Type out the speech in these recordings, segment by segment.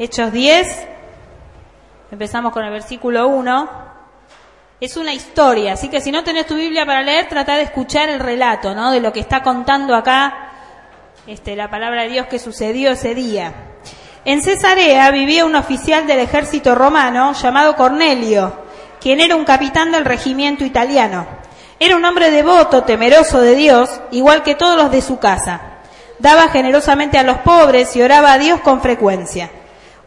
Hechos 10, empezamos con el versículo 1. Es una historia, así que si no tenés tu Biblia para leer, trata de escuchar el relato, ¿no? De lo que está contando acá este, la palabra de Dios que sucedió ese día. En Cesarea vivía un oficial del ejército romano llamado Cornelio, quien era un capitán del regimiento italiano. Era un hombre devoto, temeroso de Dios, igual que todos los de su casa. Daba generosamente a los pobres y oraba a Dios con frecuencia.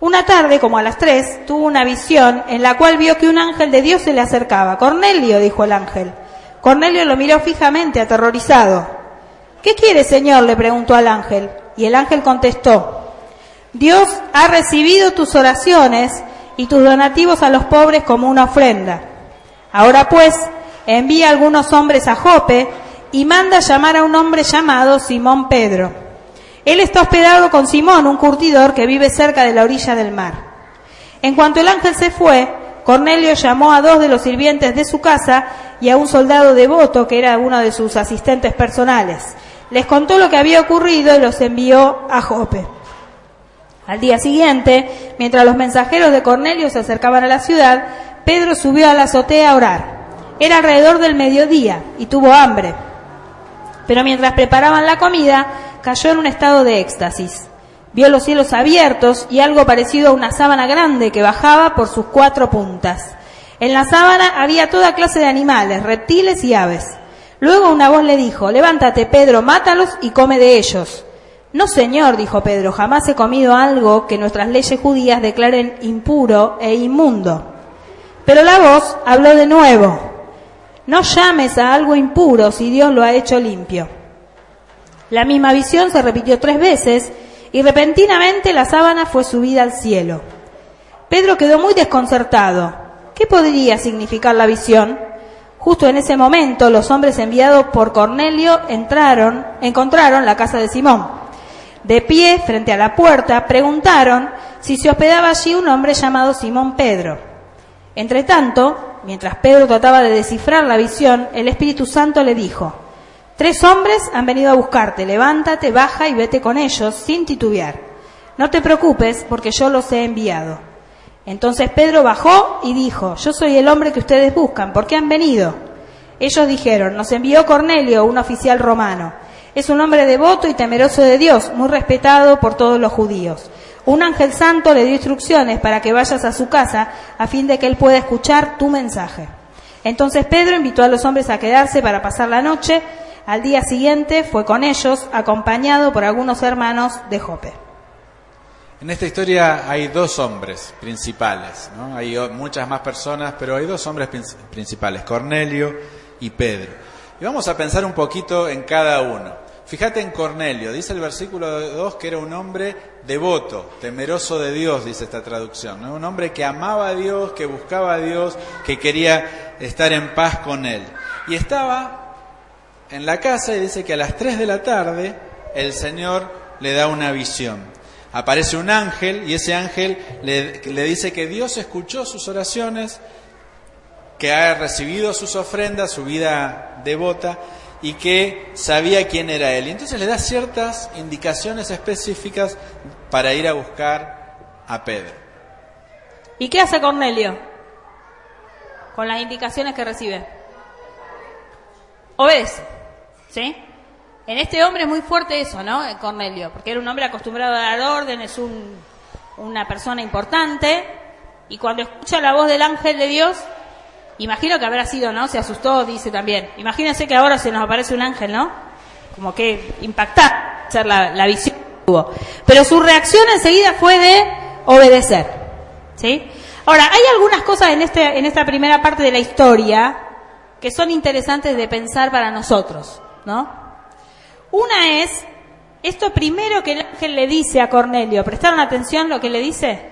Una tarde, como a las tres, tuvo una visión en la cual vio que un ángel de Dios se le acercaba. Cornelio, dijo el ángel. Cornelio lo miró fijamente, aterrorizado. ¿Qué quiere, Señor? le preguntó al ángel. Y el ángel contestó, Dios ha recibido tus oraciones y tus donativos a los pobres como una ofrenda. Ahora pues, envía algunos hombres a Jope y manda llamar a un hombre llamado Simón Pedro él está hospedado con Simón, un curtidor que vive cerca de la orilla del mar. En cuanto el ángel se fue, Cornelio llamó a dos de los sirvientes de su casa y a un soldado devoto que era uno de sus asistentes personales. Les contó lo que había ocurrido y los envió a Jope. Al día siguiente, mientras los mensajeros de Cornelio se acercaban a la ciudad, Pedro subió a la azotea a orar. Era alrededor del mediodía y tuvo hambre. Pero mientras preparaban la comida, cayó en un estado de éxtasis. Vio los cielos abiertos y algo parecido a una sábana grande que bajaba por sus cuatro puntas. En la sábana había toda clase de animales, reptiles y aves. Luego una voz le dijo, levántate Pedro, mátalos y come de ellos. No, señor, dijo Pedro, jamás he comido algo que nuestras leyes judías declaren impuro e inmundo. Pero la voz habló de nuevo, no llames a algo impuro si Dios lo ha hecho limpio. La misma visión se repitió tres veces y repentinamente la sábana fue subida al cielo. Pedro quedó muy desconcertado. ¿Qué podría significar la visión? Justo en ese momento los hombres enviados por Cornelio entraron, encontraron la casa de Simón. De pie, frente a la puerta, preguntaron si se hospedaba allí un hombre llamado Simón Pedro. Entre tanto, mientras Pedro trataba de descifrar la visión, el Espíritu Santo le dijo, Tres hombres han venido a buscarte, levántate, baja y vete con ellos sin titubear. No te preocupes porque yo los he enviado. Entonces Pedro bajó y dijo, yo soy el hombre que ustedes buscan, ¿por qué han venido? Ellos dijeron, nos envió Cornelio, un oficial romano. Es un hombre devoto y temeroso de Dios, muy respetado por todos los judíos. Un ángel santo le dio instrucciones para que vayas a su casa a fin de que él pueda escuchar tu mensaje. Entonces Pedro invitó a los hombres a quedarse para pasar la noche al día siguiente fue con ellos, acompañado por algunos hermanos de Jope. En esta historia hay dos hombres principales, ¿no? hay muchas más personas, pero hay dos hombres principales, Cornelio y Pedro. Y vamos a pensar un poquito en cada uno. Fíjate en Cornelio, dice el versículo 2 que era un hombre devoto, temeroso de Dios, dice esta traducción, un hombre que amaba a Dios, que buscaba a Dios, que quería estar en paz con Él. Y estaba en la casa y dice que a las 3 de la tarde el Señor le da una visión. Aparece un ángel y ese ángel le, le, dice que Dios escuchó sus oraciones, que ha recibido sus ofrendas, su vida devota y que sabía quién era él. Y entonces le da ciertas indicaciones específicas para ir a buscar a Pedro. ¿Y qué hace Cornelio con las indicaciones que recibe? Obedece. ¿Sí? En este hombre es muy fuerte eso, ¿no? Cornelio, porque era un hombre acostumbrado a dar orden, es un, una persona importante, y cuando escucha la voz del ángel de Dios, imagino que habrá sido, ¿no? Se asustó, dice también. Imagínense que ahora se nos aparece un ángel, ¿no? Como que impactar, ser la, la visión que tuvo. Pero su reacción enseguida fue de obedecer, ¿sí? Ahora, hay algunas cosas en, este, en esta primera parte de la historia que son interesantes de pensar para nosotros. ¿No? Una es esto primero que el ángel le dice a Cornelio. ¿Prestaron atención lo que le dice?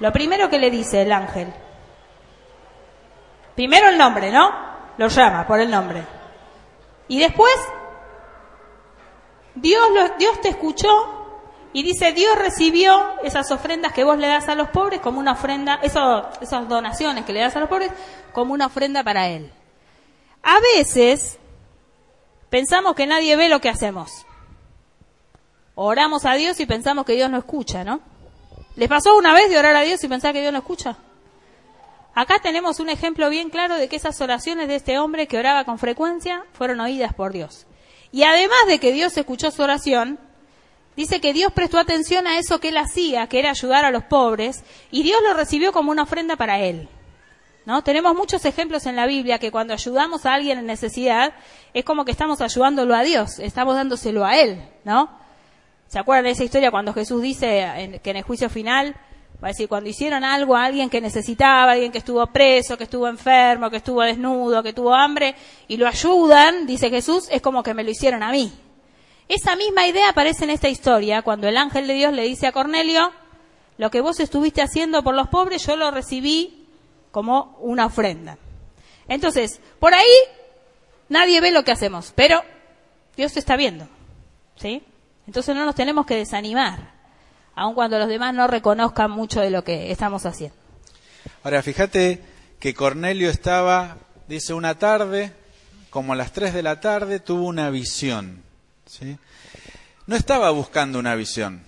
Lo primero que le dice el ángel. Primero el nombre, ¿no? Lo llama por el nombre. Y después, Dios, Dios te escuchó y dice, Dios recibió esas ofrendas que vos le das a los pobres como una ofrenda, esas donaciones que le das a los pobres como una ofrenda para Él. A veces pensamos que nadie ve lo que hacemos. Oramos a Dios y pensamos que Dios no escucha, ¿no? ¿Les pasó una vez de orar a Dios y pensar que Dios no escucha? Acá tenemos un ejemplo bien claro de que esas oraciones de este hombre que oraba con frecuencia fueron oídas por Dios. Y además de que Dios escuchó su oración, dice que Dios prestó atención a eso que él hacía, que era ayudar a los pobres, y Dios lo recibió como una ofrenda para él. ¿No? Tenemos muchos ejemplos en la Biblia que cuando ayudamos a alguien en necesidad es como que estamos ayudándolo a Dios, estamos dándoselo a él, ¿no? ¿Se acuerdan de esa historia cuando Jesús dice que en el juicio final Va a decir, cuando hicieron algo a alguien que necesitaba, alguien que estuvo preso, que estuvo enfermo, que estuvo desnudo, que tuvo hambre, y lo ayudan, dice Jesús, es como que me lo hicieron a mí. Esa misma idea aparece en esta historia, cuando el ángel de Dios le dice a Cornelio, lo que vos estuviste haciendo por los pobres, yo lo recibí como una ofrenda. Entonces, por ahí nadie ve lo que hacemos, pero Dios está viendo. ¿Sí? Entonces no nos tenemos que desanimar aun cuando los demás no reconozcan mucho de lo que estamos haciendo. Ahora, fíjate que Cornelio estaba, dice, una tarde, como a las 3 de la tarde, tuvo una visión. ¿sí? No estaba buscando una visión,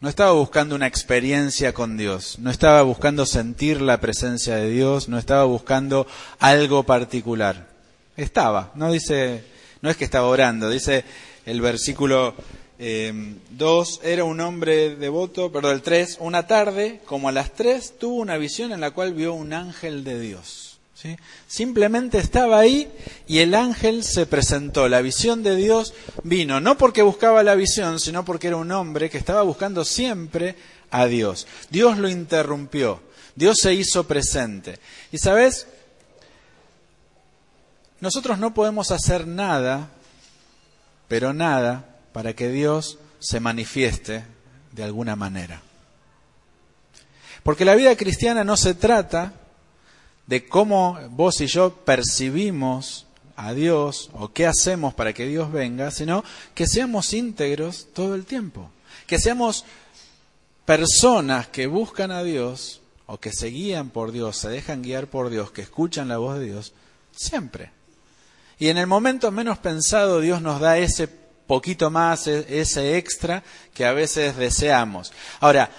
no estaba buscando una experiencia con Dios, no estaba buscando sentir la presencia de Dios, no estaba buscando algo particular. Estaba, no dice, no es que estaba orando, dice el versículo eh, dos, era un hombre devoto, perdón, el tres, una tarde, como a las tres, tuvo una visión en la cual vio un ángel de Dios. Simplemente estaba ahí y el ángel se presentó. La visión de Dios vino, no porque buscaba la visión, sino porque era un hombre que estaba buscando siempre a Dios. Dios lo interrumpió, Dios se hizo presente. Y sabes, nosotros no podemos hacer nada, pero nada, para que Dios se manifieste de alguna manera. Porque la vida cristiana no se trata de cómo vos y yo percibimos a Dios o qué hacemos para que Dios venga, sino que seamos íntegros todo el tiempo, que seamos personas que buscan a Dios o que se guían por Dios, se dejan guiar por Dios, que escuchan la voz de Dios, siempre. Y en el momento menos pensado Dios nos da ese poquito más, e, ese extra que a veces deseamos. Ahora,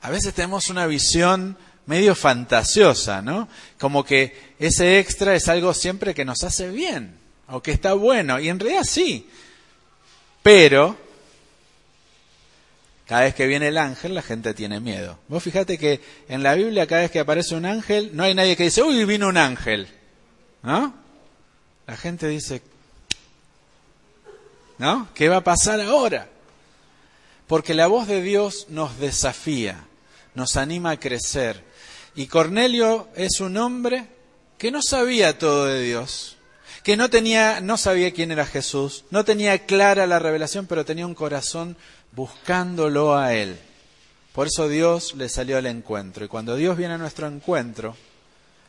a veces tenemos una visión medio fantasiosa, ¿no? Como que ese extra es algo siempre que nos hace bien o que está bueno, y en realidad sí. Pero cada vez que viene el ángel, la gente tiene miedo. Vos fíjate que en la Biblia, cada vez que aparece un ángel, no hay nadie que dice, uy, vino un ángel. ¿No? La gente dice, ¿No? ¿Qué va a pasar ahora? Porque la voz de Dios nos desafía, nos anima a crecer. Y Cornelio es un hombre que no sabía todo de Dios, que no tenía, no sabía quién era Jesús, no tenía clara la revelación, pero tenía un corazón buscándolo a él. Por eso Dios le salió al encuentro. Y cuando Dios viene a nuestro encuentro,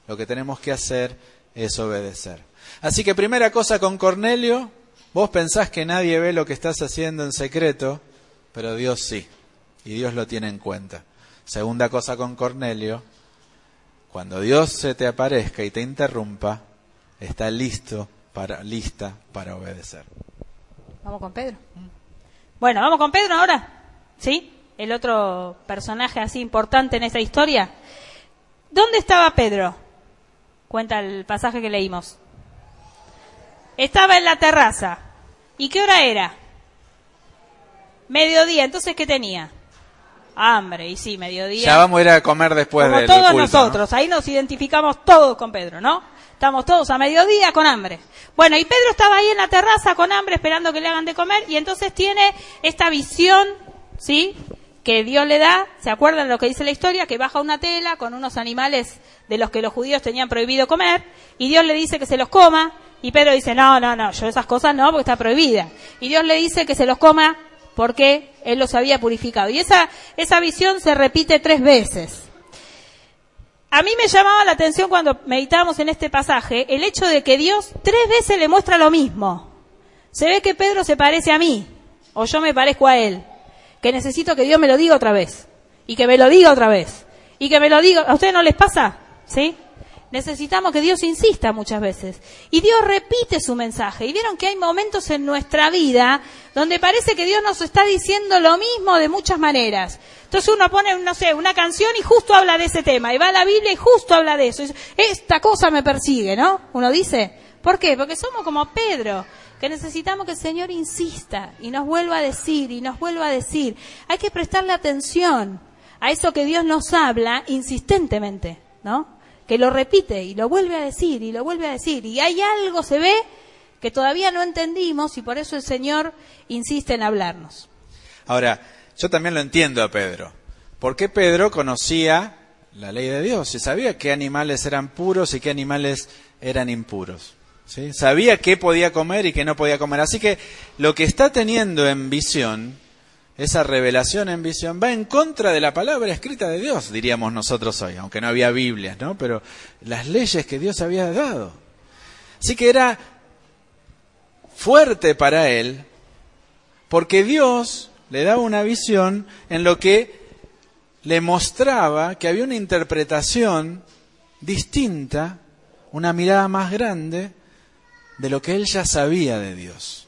lo que tenemos que hacer es obedecer. Así que primera cosa con Cornelio, Vos pensás que nadie ve lo que estás haciendo en secreto, pero Dios sí, y Dios lo tiene en cuenta. Segunda cosa con Cornelio, cuando Dios se te aparezca y te interrumpa, está listo para lista para obedecer. Vamos con Pedro. Bueno, vamos con Pedro ahora. ¿Sí? El otro personaje así importante en esa historia. ¿Dónde estaba Pedro? Cuenta el pasaje que leímos. Estaba en la terraza. ¿Y qué hora era? Mediodía. Entonces, ¿qué tenía? Hambre. Y sí, mediodía. Ya vamos a ir a comer después Como todos nosotros. Ahí nos identificamos todos con Pedro, ¿no? Estamos todos a mediodía con hambre. Bueno, y Pedro estaba ahí en la terraza con hambre esperando que le hagan de comer y entonces tiene esta visión, ¿sí? Que Dios le da, ¿se acuerdan de lo que dice la historia? Que baja una tela con unos animales de los que los judíos tenían prohibido comer y Dios le dice que se los coma y Pedro dice, no, no, no, yo esas cosas no, porque está prohibida. Y Dios le dice que se los coma porque Él los había purificado. Y esa, esa visión se repite tres veces. A mí me llamaba la atención cuando meditábamos en este pasaje el hecho de que Dios tres veces le muestra lo mismo. Se ve que Pedro se parece a mí, o yo me parezco a él, que necesito que Dios me lo diga otra vez, y que me lo diga otra vez, y que me lo diga. ¿A ustedes no les pasa? ¿Sí? Necesitamos que Dios insista muchas veces. Y Dios repite su mensaje. Y vieron que hay momentos en nuestra vida donde parece que Dios nos está diciendo lo mismo de muchas maneras. Entonces uno pone, no sé, una canción y justo habla de ese tema. Y va a la Biblia y justo habla de eso. Esta cosa me persigue, ¿no? Uno dice. ¿Por qué? Porque somos como Pedro, que necesitamos que el Señor insista y nos vuelva a decir y nos vuelva a decir. Hay que prestarle atención a eso que Dios nos habla insistentemente, ¿no? Que lo repite y lo vuelve a decir y lo vuelve a decir. Y hay algo, se ve, que todavía no entendimos y por eso el Señor insiste en hablarnos. Ahora, yo también lo entiendo a Pedro. porque Pedro conocía la ley de Dios y sabía qué animales eran puros y qué animales eran impuros? ¿sí? Sabía qué podía comer y qué no podía comer. Así que lo que está teniendo en visión esa revelación en visión va en contra de la palabra escrita de Dios, diríamos nosotros hoy, aunque no había Biblias, ¿no? Pero las leyes que Dios había dado. Así que era fuerte para él, porque Dios le daba una visión en lo que le mostraba que había una interpretación distinta, una mirada más grande de lo que él ya sabía de Dios.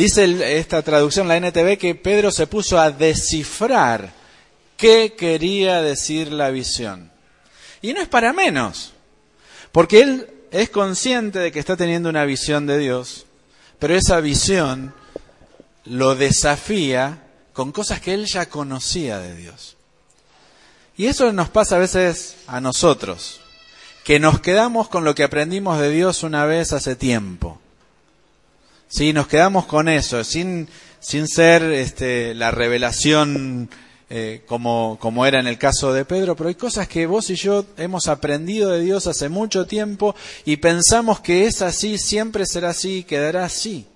Dice esta traducción, la NTV, que Pedro se puso a descifrar qué quería decir la visión. Y no es para menos, porque él es consciente de que está teniendo una visión de Dios, pero esa visión lo desafía con cosas que él ya conocía de Dios. Y eso nos pasa a veces a nosotros, que nos quedamos con lo que aprendimos de Dios una vez hace tiempo. Sí, nos quedamos con eso, sin, sin ser este, la revelación eh, como, como era en el caso de Pedro, pero hay cosas que vos y yo hemos aprendido de Dios hace mucho tiempo y pensamos que es así, siempre será así, quedará así.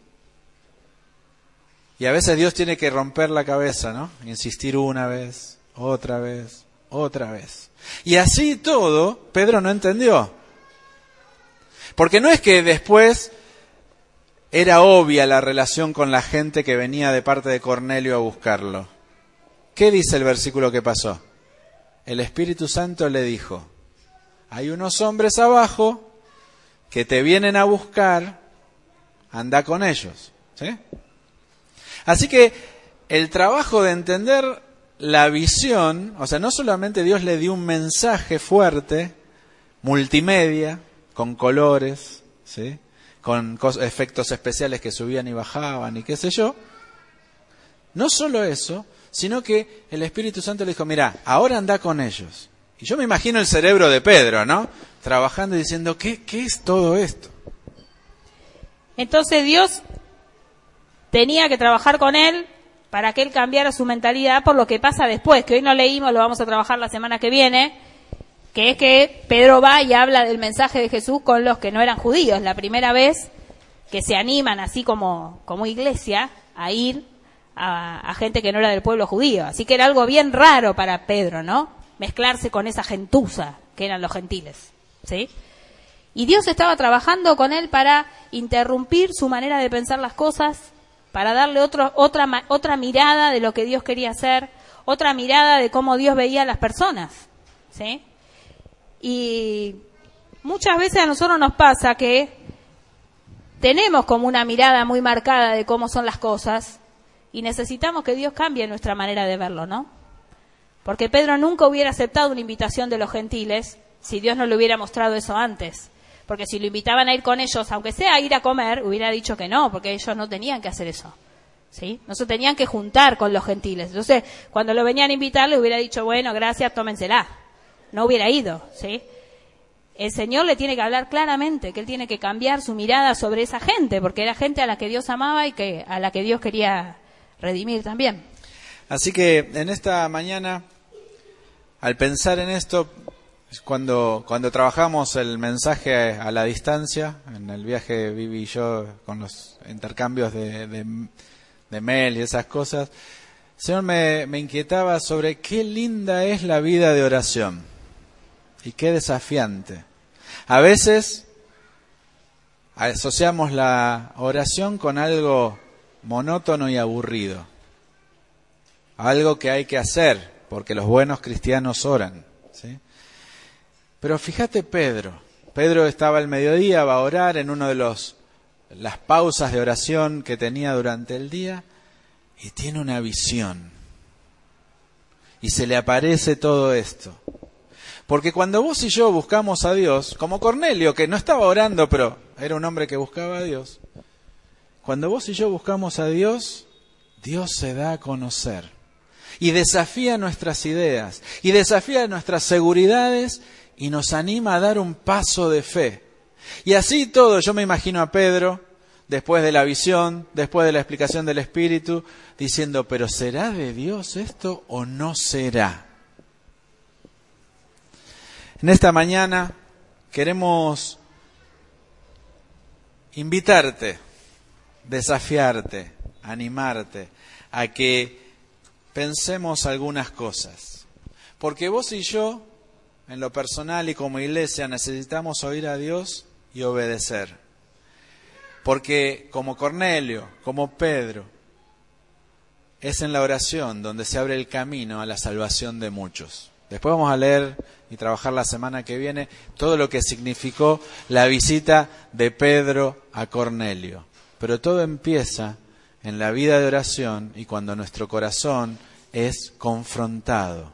Y a veces Dios tiene que romper la cabeza, ¿no? Insistir una vez, otra vez, otra vez. Y así todo, Pedro no entendió. Porque no es que después era obvia la relación con la gente que venía de parte de Cornelio a buscarlo. ¿Qué dice el versículo que pasó? El Espíritu Santo le dijo, hay unos hombres abajo que te vienen a buscar, anda con ellos. Así que el trabajo de entender la visión, o sea, no solamente Dios le dio un mensaje fuerte, multimedia, con colores, ¿sí? Con efectos especiales que subían y bajaban y qué sé yo. No solo eso, sino que el Espíritu Santo le dijo, mira, ahora anda con ellos. Y yo me imagino el cerebro de Pedro, ¿no? Trabajando y diciendo, ¿qué, qué es todo esto? Entonces Dios tenía que trabajar con él para que él cambiara su mentalidad por lo que pasa después, que hoy no leímos, lo vamos a trabajar la semana que viene, que es que Pedro va y habla del mensaje de Jesús con los que no eran judíos. La primera vez que se animan, así como, como iglesia, a ir a, gente que no era del pueblo judío. Así que era algo bien raro para Pedro, ¿no? Mezclarse con esa gentuza que eran los gentiles, ¿sí? Y Dios estaba trabajando con él para interrumpir su manera de pensar las cosas, para darle otro, otra, otra mirada de lo que Dios quería hacer, otra mirada de cómo Dios veía a las personas, ¿sí? Y muchas veces a nosotros nos pasa que tenemos como una mirada muy marcada de cómo son las cosas y necesitamos que Dios cambie nuestra manera de verlo, ¿no? Porque Pedro nunca hubiera aceptado una invitación de los gentiles si Dios no le hubiera mostrado eso antes. Porque si lo invitaban a ir con ellos, aunque sea a ir a comer, hubiera dicho que no, porque ellos no tenían que hacer eso. ¿Sí? No se tenían que juntar con los gentiles. Entonces, cuando lo venían a invitar, le hubiera dicho, bueno, gracias, tómensela no hubiera ido, ¿sí? El Señor le tiene que hablar claramente, que Él tiene que cambiar su mirada sobre esa gente, porque era gente a la que Dios amaba y que, a la que Dios quería redimir también. Así que en esta mañana, al pensar en esto, cuando, cuando trabajamos el mensaje a la distancia, en el viaje Vivi y yo, con los intercambios de, de, mail y esas cosas, el Señor me, me inquietaba sobre qué linda es la vida de oración y qué desafiante. A veces asociamos la oración con algo monótono y aburrido. Algo que hay que hacer, porque los buenos cristianos oran. Pero fíjate Pedro. Pedro estaba al mediodía, va a orar en uno de los las pausas de oración que tenía durante el día y tiene una visión. Y se le aparece todo esto. Porque cuando vos y yo buscamos a Dios, como Cornelio, que no estaba orando, pero era un hombre que buscaba a Dios, cuando vos y yo buscamos a Dios, Dios se da a conocer y desafía nuestras ideas y desafía nuestras seguridades y nos anima a dar un paso de fe. Y así todo, yo me imagino a Pedro, después de la visión, después de la explicación del Espíritu, diciendo, pero ¿será de Dios esto o no será? En esta mañana queremos invitarte, desafiarte, animarte a que pensemos algunas cosas. Porque vos y yo, en lo personal y como iglesia, necesitamos oír a Dios y obedecer. Porque como Cornelio, como Pedro, es en la oración donde se abre el camino a la salvación de muchos. Después vamos a leer y trabajar la semana que viene todo lo que significó la visita de Pedro a Cornelio. Pero todo empieza en la vida de oración y cuando nuestro corazón es confrontado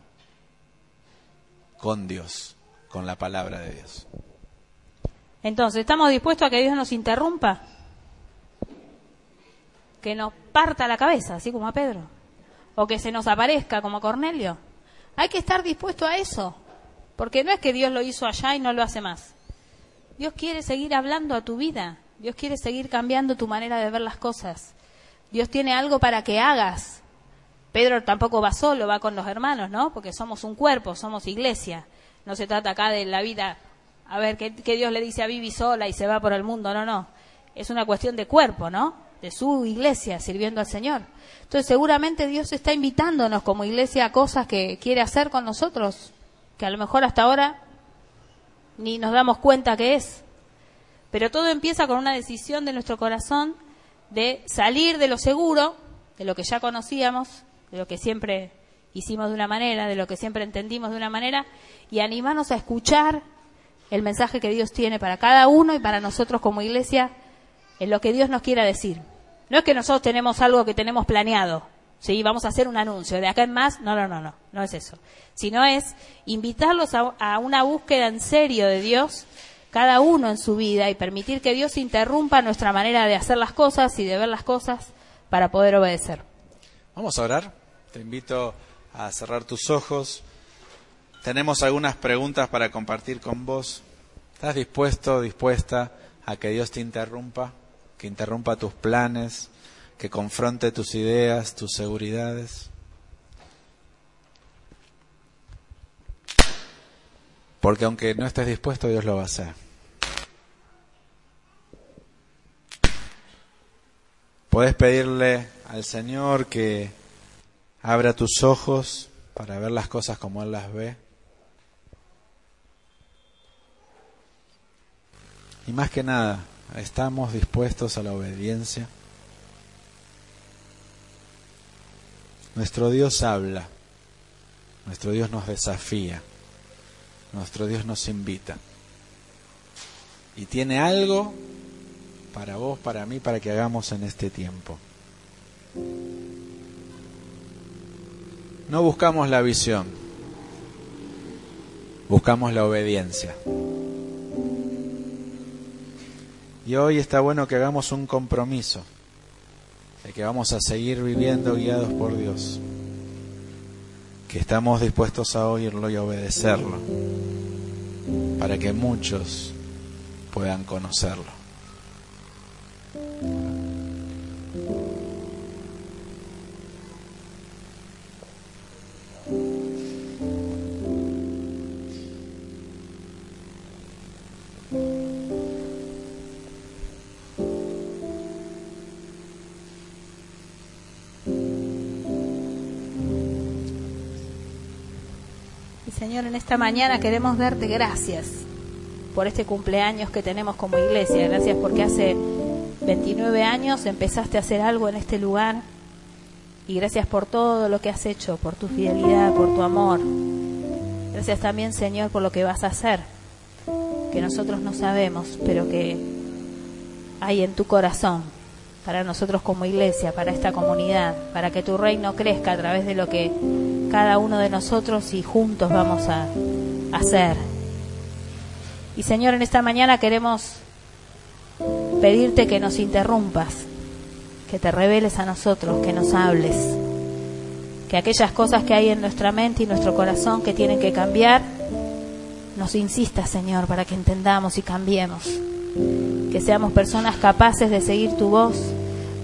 con Dios, con la palabra de Dios. Entonces, ¿estamos dispuestos a que Dios nos interrumpa? Que nos parta la cabeza, así como a Pedro. O que se nos aparezca como a Cornelio. Hay que estar dispuesto a eso. Porque no es que Dios lo hizo allá y no lo hace más. Dios quiere seguir hablando a tu vida. Dios quiere seguir cambiando tu manera de ver las cosas. Dios tiene algo para que hagas. Pedro tampoco va solo, va con los hermanos, ¿no? Porque somos un cuerpo, somos iglesia. No se trata acá de la vida a ver, ¿qué, Dios le dice a Vivi sola y se va por el mundo? No, no. Es una cuestión de cuerpo, ¿no? De su iglesia sirviendo al Señor. Entonces, seguramente Dios está invitándonos como iglesia a cosas que quiere hacer con nosotros, que a lo mejor hasta ahora ni nos damos cuenta que es. Pero todo empieza con una decisión de nuestro corazón de salir de lo seguro, de lo que ya conocíamos, de lo que siempre hicimos de una manera, de lo que siempre entendimos de una manera, y animarnos a escuchar el mensaje que Dios tiene para cada uno y para nosotros como iglesia en lo que Dios nos quiera decir. No es que nosotros tenemos algo que tenemos planeado, ¿sí? Vamos a hacer un anuncio, de acá en más, no, no, no, no, no es eso. Sino es invitarlos a, una búsqueda en serio de Dios, cada uno en su vida, y permitir que Dios interrumpa nuestra manera de hacer las cosas y de ver las cosas para poder obedecer. Vamos a orar. Te invito a cerrar tus ojos. Tenemos algunas preguntas para compartir con vos. ¿Estás dispuesto, dispuesta a que Dios te interrumpa, que interrumpa tus planes, que confronte tus ideas, tus seguridades? Porque aunque no estés dispuesto, Dios lo va a hacer. Puedes pedirle al Señor que abra tus ojos para ver las cosas como Él las ve. Y más que nada, ¿estamos dispuestos a la obediencia? Nuestro Dios habla, nuestro Dios nos desafía, nuestro Dios nos invita. Y tiene algo para vos, para mí, para que hagamos en este tiempo. No buscamos la visión, buscamos la obediencia. Y hoy está bueno que hagamos un compromiso de que vamos a seguir viviendo guiados por Dios, que estamos dispuestos a oírlo y obedecerlo, para que muchos puedan conocerlo. Señor, en esta mañana queremos darte gracias por este cumpleaños que tenemos como iglesia. Gracias porque hace 29 años empezaste a hacer algo en este lugar. Y gracias por todo lo que has hecho, por tu fidelidad, por tu amor. Gracias también, Señor, por lo que vas a hacer que nosotros no sabemos, pero que hay en tu corazón para nosotros como iglesia, para esta comunidad, para que tu reino crezca a través de lo que cada uno de nosotros y juntos vamos a hacer. Y Señor, en esta mañana queremos pedirte que nos interrumpas, que te reveles a nosotros, que nos hables, que aquellas cosas que hay en nuestra mente y nuestro corazón que tienen que cambiar, nos insistas, Señor, para que entendamos y cambiemos que seamos personas capaces de seguir tu voz,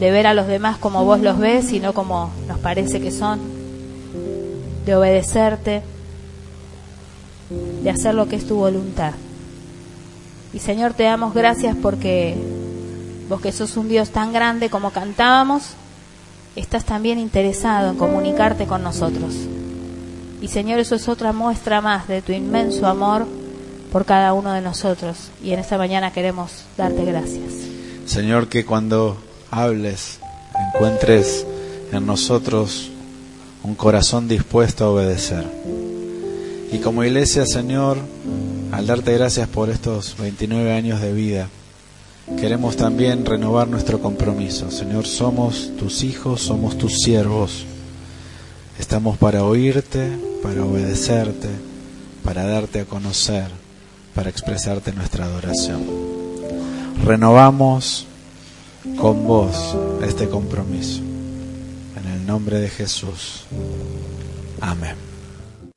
de ver a los demás como vos los ves y no como nos parece que son, de obedecerte, de hacer lo que es tu voluntad. Y Señor, te damos gracias porque vos que sos un Dios tan grande como cantábamos, estás también interesado en comunicarte con nosotros. Y Señor, eso es otra muestra más de tu inmenso amor por cada uno de nosotros. Y en esta mañana queremos darte gracias. Señor, que cuando hables encuentres en nosotros un corazón dispuesto a obedecer. Y como iglesia, Señor, al darte gracias por estos 29 años de vida, queremos también renovar nuestro compromiso. Señor, somos tus hijos, somos tus siervos. Estamos para oírte, para obedecerte, para darte a conocer para expresarte nuestra adoración. Renovamos con vos este compromiso. El nombre de Jesús. Amén.